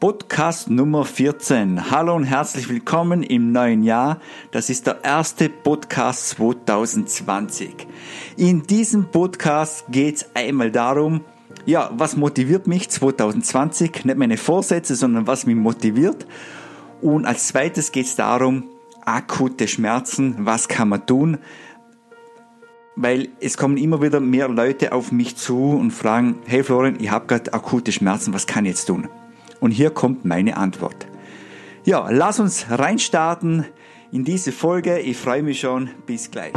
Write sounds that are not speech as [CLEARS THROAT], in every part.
Podcast Nummer 14. Hallo und herzlich willkommen im neuen Jahr. Das ist der erste Podcast 2020. In diesem Podcast geht es einmal darum, ja, was motiviert mich 2020? Nicht meine Vorsätze, sondern was mich motiviert. Und als zweites geht es darum, akute Schmerzen, was kann man tun? Weil es kommen immer wieder mehr Leute auf mich zu und fragen, hey Florian, ich habe gerade akute Schmerzen, was kann ich jetzt tun? Und hier kommt meine Antwort. Ja, lass uns reinstarten in diese Folge. Ich freue mich schon. Bis gleich.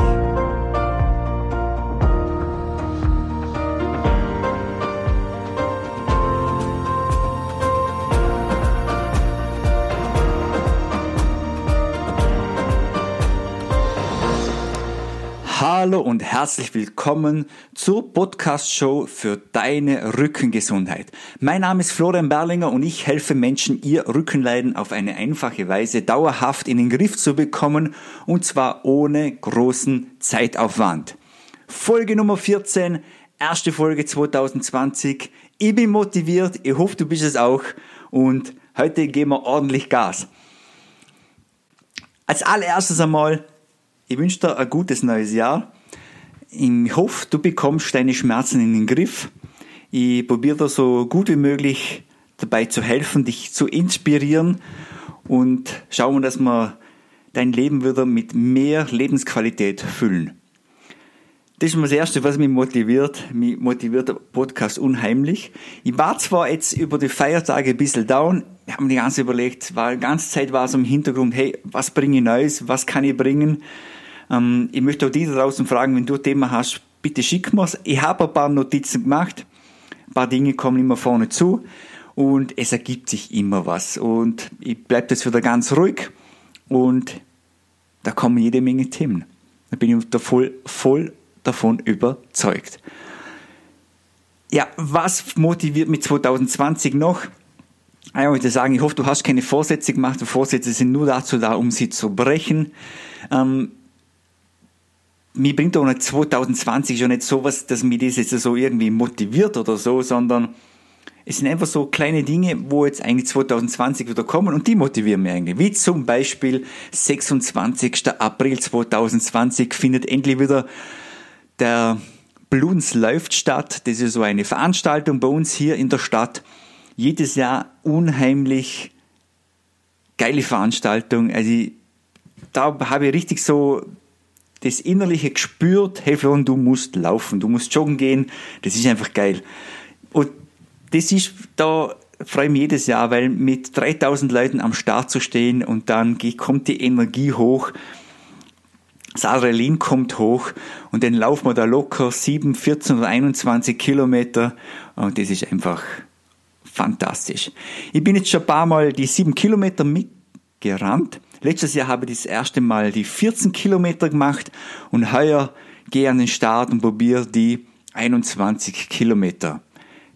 Hallo und herzlich willkommen zur Podcast-Show für deine Rückengesundheit. Mein Name ist Florian Berlinger und ich helfe Menschen, ihr Rückenleiden auf eine einfache Weise dauerhaft in den Griff zu bekommen und zwar ohne großen Zeitaufwand. Folge Nummer 14, erste Folge 2020. Ich bin motiviert, ich hoffe, du bist es auch und heute geben wir ordentlich Gas. Als allererstes einmal ich wünsche dir ein gutes neues Jahr. Ich hoffe, du bekommst deine Schmerzen in den Griff. Ich probiere dir so gut wie möglich dabei zu helfen, dich zu inspirieren und schauen wir, dass wir dein Leben wieder mit mehr Lebensqualität füllen. Das ist das Erste, was mich motiviert. Mich motiviert der Podcast unheimlich. Ich war zwar jetzt über die Feiertage ein bisschen down, ich habe mir die ganze überlegt, war, die ganze Zeit war so im Hintergrund, hey, was bringe ich Neues, was kann ich bringen? Ähm, ich möchte auch die da draußen fragen, wenn du ein Thema hast, bitte schick mir's. Ich habe ein paar Notizen gemacht, ein paar Dinge kommen immer vorne zu und es ergibt sich immer was. Und ich bleibe jetzt wieder ganz ruhig und da kommen jede Menge Themen. Da bin ich voll, voll davon überzeugt. Ja, was motiviert mich 2020 noch? Ich möchte sagen, ich hoffe, du hast keine Vorsätze gemacht. Vorsätze sind nur dazu da, um sie zu brechen. Ähm, mir bringt auch nicht 2020 schon nicht sowas, dass mich das jetzt so irgendwie motiviert oder so, sondern es sind einfach so kleine Dinge, wo jetzt eigentlich 2020 wieder kommen und die motivieren mich eigentlich. Wie zum Beispiel 26. April 2020 findet endlich wieder der Bluns läuft statt. Das ist so eine Veranstaltung bei uns hier in der Stadt. Jedes Jahr unheimlich geile Veranstaltung. Also da habe ich richtig so das Innerliche gespürt, hey Florian, du musst laufen, du musst joggen gehen, das ist einfach geil. Und das ist, da freue ich mich jedes Jahr, weil mit 3000 Leuten am Start zu stehen und dann kommt die Energie hoch, das Adrenalin kommt hoch und dann laufen wir da locker 7, 14 oder 21 Kilometer und das ist einfach fantastisch. Ich bin jetzt schon ein paar Mal die 7 Kilometer mitgerannt Letztes Jahr habe ich das erste Mal die 14 Kilometer gemacht und heuer gehe an den Start und probiere die 21 Kilometer.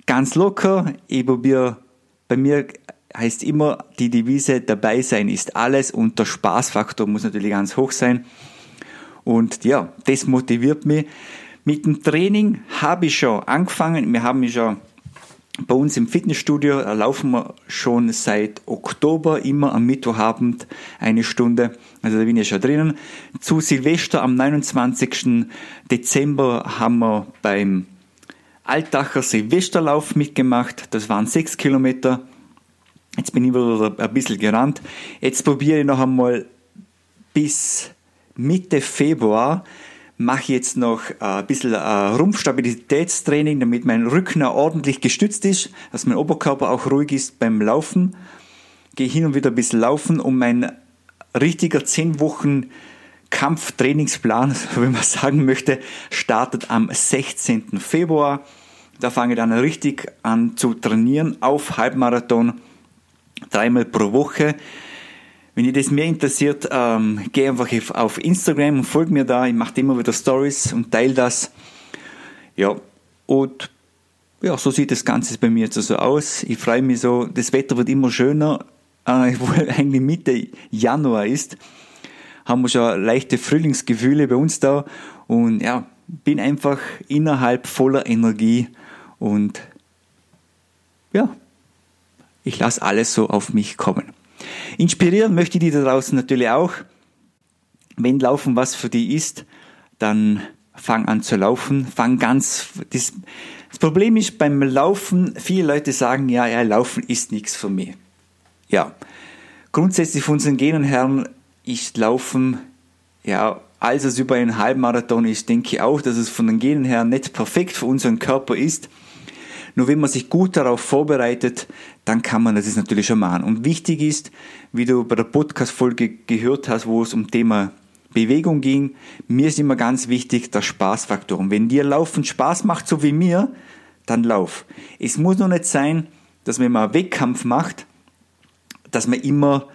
Ganz locker, ich probiere, bei mir heißt immer die Devise, dabei sein ist alles und der Spaßfaktor muss natürlich ganz hoch sein. Und ja, das motiviert mich. Mit dem Training habe ich schon angefangen. Wir haben schon bei uns im Fitnessstudio laufen wir schon seit Oktober immer am Mittwochabend eine Stunde. Also da bin ich schon drinnen. Zu Silvester am 29. Dezember haben wir beim Altacher Silvesterlauf mitgemacht. Das waren sechs Kilometer. Jetzt bin ich wieder ein bisschen gerannt. Jetzt probiere ich noch einmal bis Mitte Februar mache jetzt noch äh, ein bisschen äh, Rumpfstabilitätstraining, damit mein Rücken ordentlich gestützt ist, dass mein Oberkörper auch ruhig ist beim Laufen. Gehe hin und wieder ein bisschen laufen, um mein richtiger 10 Wochen Kampftrainingsplan, [LAUGHS] wenn man sagen möchte, startet am 16. Februar. Da fange ich dann richtig an zu trainieren auf Halbmarathon, dreimal pro Woche. Wenn ihr das mehr interessiert, ähm, geh einfach auf Instagram und folg mir da. Ich mache immer wieder Stories und teile das. Ja, und ja, so sieht das Ganze bei mir jetzt so also aus. Ich freue mich so, das Wetter wird immer schöner, äh, [LAUGHS] wo eigentlich Mitte Januar ist. Haben wir schon leichte Frühlingsgefühle bei uns da und ja, bin einfach innerhalb voller Energie und ja, Ich lasse alles so auf mich kommen. Inspirieren möchte ich die da draußen natürlich auch. Wenn Laufen was für die ist, dann fang an zu laufen, fang ganz, das, das Problem ist beim Laufen, viele Leute sagen, ja, ja, Laufen ist nichts für mich. Ja, grundsätzlich von unseren Genen Herren ist Laufen, ja, als es über einen Halbmarathon ist, denke ich auch, dass es von den Genen her nicht perfekt für unseren Körper ist. Nur wenn man sich gut darauf vorbereitet, dann kann man das natürlich schon machen. Und wichtig ist, wie du bei der Podcast-Folge gehört hast, wo es um Thema Bewegung ging, mir ist immer ganz wichtig der Spaßfaktor. Und wenn dir Laufen Spaß macht, so wie mir, dann lauf. Es muss nur nicht sein, dass wenn man einen Wettkampf macht, dass man immer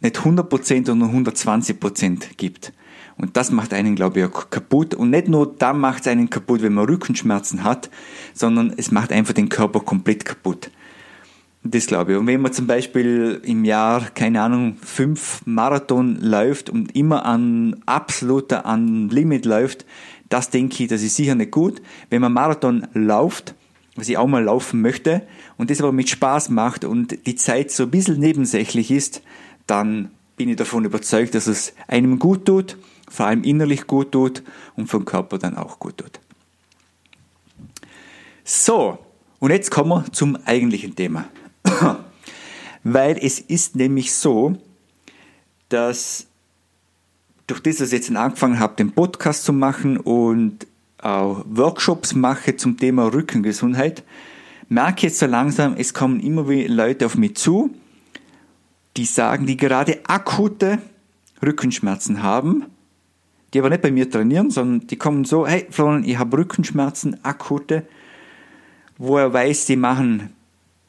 nicht 100% sondern 120% gibt. Und das macht einen, glaube ich, kaputt. Und nicht nur da macht es einen kaputt, wenn man Rückenschmerzen hat, sondern es macht einfach den Körper komplett kaputt. Das glaube ich. Und wenn man zum Beispiel im Jahr, keine Ahnung, fünf Marathon läuft und immer an absoluter, an Limit läuft, das denke ich, das ist sicher nicht gut. Wenn man Marathon läuft, was ich auch mal laufen möchte, und das aber mit Spaß macht und die Zeit so ein bisschen nebensächlich ist, dann bin ich davon überzeugt, dass es einem gut tut, vor allem innerlich gut tut und vom Körper dann auch gut tut. So, und jetzt kommen wir zum eigentlichen Thema. [CLEARS THROAT] Weil es ist nämlich so, dass durch das, dass ich jetzt angefangen habe, den Podcast zu machen und auch Workshops mache zum Thema Rückengesundheit, merke ich jetzt so langsam, es kommen immer wieder Leute auf mich zu, die sagen, die gerade akute Rückenschmerzen haben, die aber nicht bei mir trainieren, sondern die kommen so, hey Florian, ich habe Rückenschmerzen, akute, wo er weiß, die machen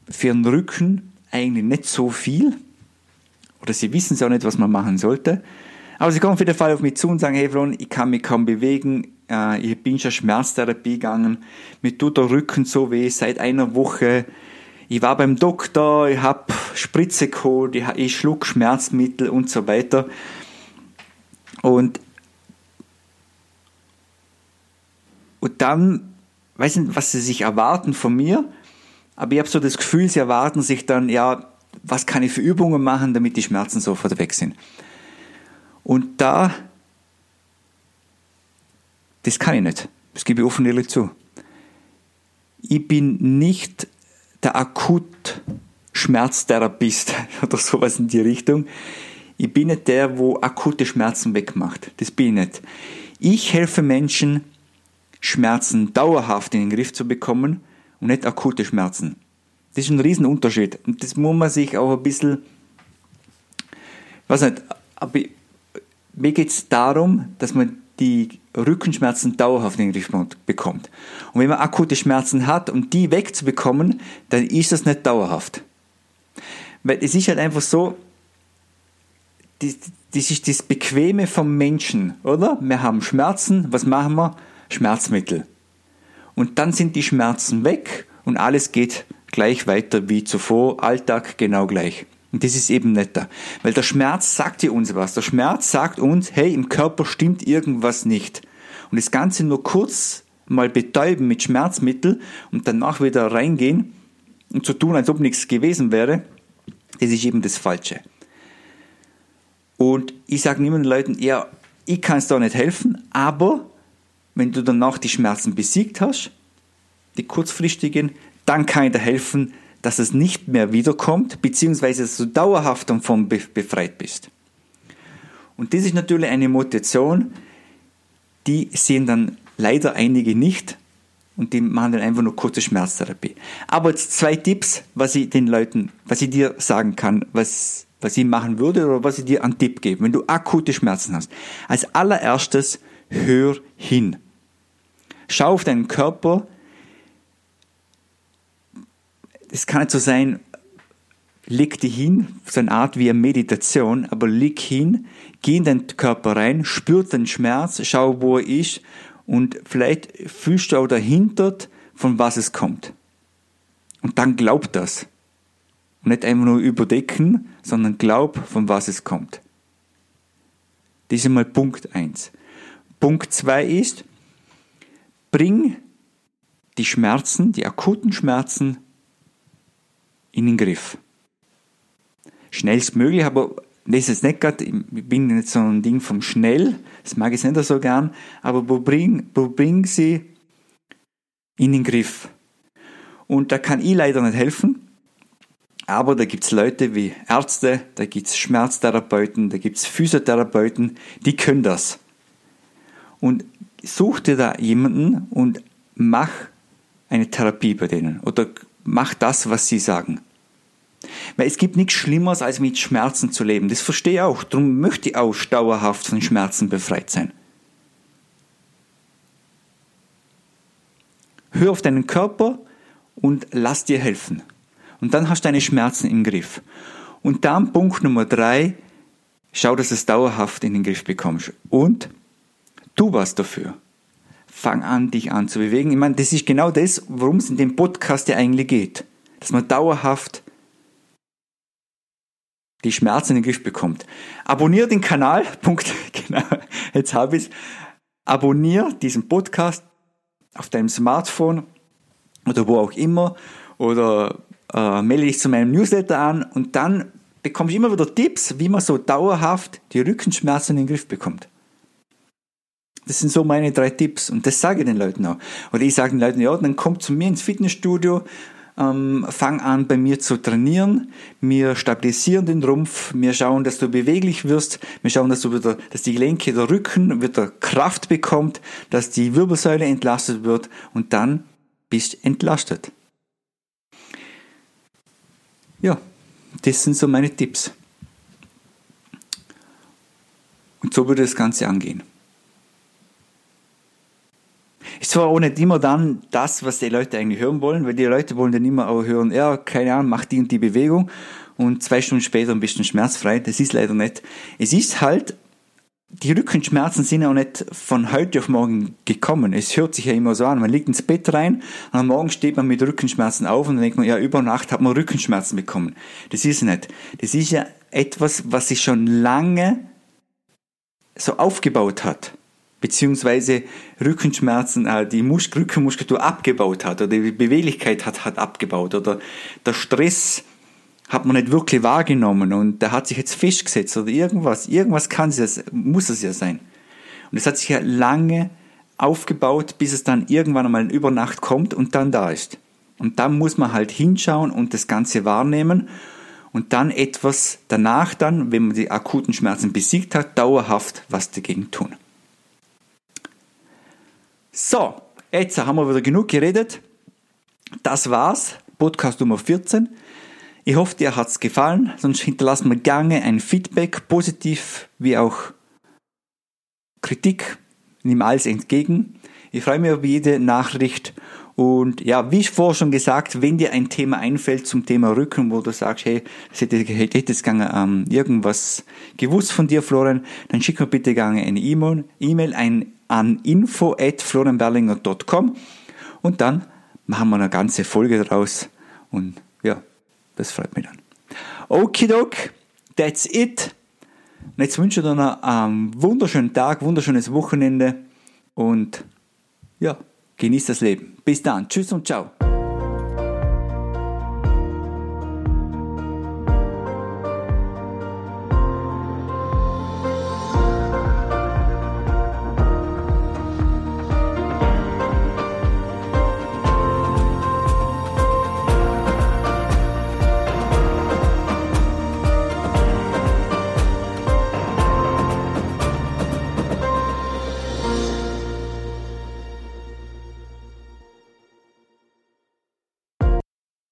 für den Rücken eigentlich nicht so viel. Oder sie wissen es auch nicht, was man machen sollte. Aber sie kommen auf jeden Fall auf mich zu und sagen, hey Fron, ich kann mich kaum bewegen, äh, ich bin schon Schmerztherapie gegangen, mir tut der Rücken so weh seit einer Woche. Ich war beim Doktor, ich habe Spritze geholt, ich, ich schluck Schmerzmittel und so weiter. Und, und dann, weiß nicht, was sie sich erwarten von mir, aber ich habe so das Gefühl, sie erwarten sich dann, ja, was kann ich für Übungen machen, damit die Schmerzen sofort weg sind. Und da, das kann ich nicht. Das gebe ich offen ehrlich zu. Ich bin nicht der akut Schmerztherapist [LAUGHS] oder sowas in die Richtung. Ich bin nicht der, wo akute Schmerzen wegmacht. Das bin ich nicht. Ich helfe Menschen, Schmerzen dauerhaft in den Griff zu bekommen und nicht akute Schmerzen. Das ist ein Riesenunterschied. Und das muss man sich auch ein bisschen, weiß nicht, aber mir geht es darum, dass man die Rückenschmerzen dauerhaft in den Griff bekommt. Und wenn man akute Schmerzen hat, um die wegzubekommen, dann ist das nicht dauerhaft. Weil es ist halt einfach so, das, ist das Bequeme vom Menschen, oder? Wir haben Schmerzen, was machen wir? Schmerzmittel. Und dann sind die Schmerzen weg und alles geht gleich weiter wie zuvor, Alltag genau gleich. Und das ist eben netter. Weil der Schmerz sagt dir uns was. Der Schmerz sagt uns, hey, im Körper stimmt irgendwas nicht. Und das Ganze nur kurz mal betäuben mit Schmerzmittel und danach wieder reingehen und zu tun, als ob nichts gewesen wäre, das ist eben das Falsche. Und ich sage immer den Leuten, ja, ich kann es da nicht helfen, aber wenn du danach die Schmerzen besiegt hast, die kurzfristigen, dann kann ich dir helfen, dass es nicht mehr wiederkommt, beziehungsweise dass du dauerhaft davon befreit bist. Und das ist natürlich eine Motivation, die sehen dann leider einige nicht und die machen dann einfach nur kurze Schmerztherapie. Aber jetzt zwei Tipps, was ich den Leuten, was ich dir sagen kann, was, was ich machen würde oder was ich dir an Tipp gebe, wenn du akute Schmerzen hast. Als allererstes, hör hin. Schau auf deinen Körper. Es kann nicht so sein, leg dich hin, so eine Art wie eine Meditation, aber leg hin, geh in deinen Körper rein, spür den Schmerz, schau, wo er ist und vielleicht fühlst du auch dahinter, von was es kommt. Und dann glaub das. Und nicht einfach nur überdecken, sondern glaub, von was es kommt. Das ist einmal Punkt eins. Punkt zwei ist, bring die Schmerzen, die akuten Schmerzen in den Griff. Schnellstmöglich, aber das ist nicht gerade, ich bin nicht so ein Ding vom Schnell, das mag ich nicht so gern, aber wo bring, wo bring sie in den Griff? Und da kann ich leider nicht helfen, aber da gibt's Leute wie Ärzte, da gibt's Schmerztherapeuten, da gibt's Physiotherapeuten, die können das. Und such dir da jemanden und mach eine Therapie bei denen oder mach das, was sie sagen. Weil es gibt nichts Schlimmeres, als mit Schmerzen zu leben. Das verstehe ich auch. Darum möchte ich auch dauerhaft von Schmerzen befreit sein. Hör auf deinen Körper und lass dir helfen. Und dann hast du deine Schmerzen im Griff. Und dann Punkt Nummer drei, schau, dass du es dauerhaft in den Griff bekommst. Und tu was dafür. Fang an, dich an zu bewegen. Ich meine, das ist genau das, worum es in dem Podcast ja eigentlich geht. Dass man dauerhaft die Schmerzen in den Griff bekommt. Abonnier den Kanal. [LAUGHS] Punkt. Genau. Jetzt habe ich es. Abonnier diesen Podcast auf deinem Smartphone oder wo auch immer oder äh, melde dich zu meinem Newsletter an und dann bekomme ich immer wieder Tipps, wie man so dauerhaft die Rückenschmerzen in den Griff bekommt. Das sind so meine drei Tipps und das sage ich den Leuten auch. Oder ich sage den Leuten, ja, dann kommt zu mir ins Fitnessstudio, ähm, fang an bei mir zu trainieren, wir stabilisieren den Rumpf, wir schauen, dass du beweglich wirst, wir schauen, dass du wieder, dass die Gelenke, der Rücken wieder Kraft bekommt, dass die Wirbelsäule entlastet wird und dann bist entlastet. Ja, das sind so meine Tipps. Und so würde das Ganze angehen. Ist zwar auch nicht immer dann das, was die Leute eigentlich hören wollen, weil die Leute wollen dann immer auch hören, ja, keine Ahnung, mach die und die Bewegung und zwei Stunden später ein bisschen schmerzfrei. Das ist leider nicht. Es ist halt die Rückenschmerzen sind auch nicht von heute auf morgen gekommen. Es hört sich ja immer so an. Man liegt ins Bett rein und am Morgen steht man mit Rückenschmerzen auf und dann denkt man, ja, über Nacht hat man Rückenschmerzen bekommen. Das ist nicht. Das ist ja etwas, was sich schon lange so aufgebaut hat. Beziehungsweise Rückenschmerzen, äh, die Mus Rückenmuskulatur abgebaut hat oder die Beweglichkeit hat, hat abgebaut oder der Stress hat man nicht wirklich wahrgenommen und der hat sich jetzt festgesetzt oder irgendwas. Irgendwas kann es, muss es ja sein. Und es hat sich ja lange aufgebaut, bis es dann irgendwann einmal über Nacht kommt und dann da ist. Und dann muss man halt hinschauen und das Ganze wahrnehmen und dann etwas danach dann, wenn man die akuten Schmerzen besiegt hat, dauerhaft was dagegen tun. So, jetzt haben wir wieder genug geredet. Das war's. Podcast Nummer 14. Ich hoffe, dir hat's gefallen, sonst hinterlass mir gerne ein Feedback, positiv wie auch Kritik. Nimm alles entgegen. Ich freue mich über jede Nachricht und ja, wie vorher schon gesagt, wenn dir ein Thema einfällt zum Thema Rücken, wo du sagst, hey, das hätte, hätte jetzt gerne ähm, irgendwas gewusst von dir, Florian, dann schick mir bitte gerne eine E-Mail, E-Mail ein, an info at florianberlinger.com und dann machen wir eine ganze Folge draus und ja, das freut mich dann. Okidok, that's it. Und jetzt wünsche ich dir noch einen wunderschönen Tag, wunderschönes Wochenende und ja, genieß das Leben. Bis dann. Tschüss und ciao.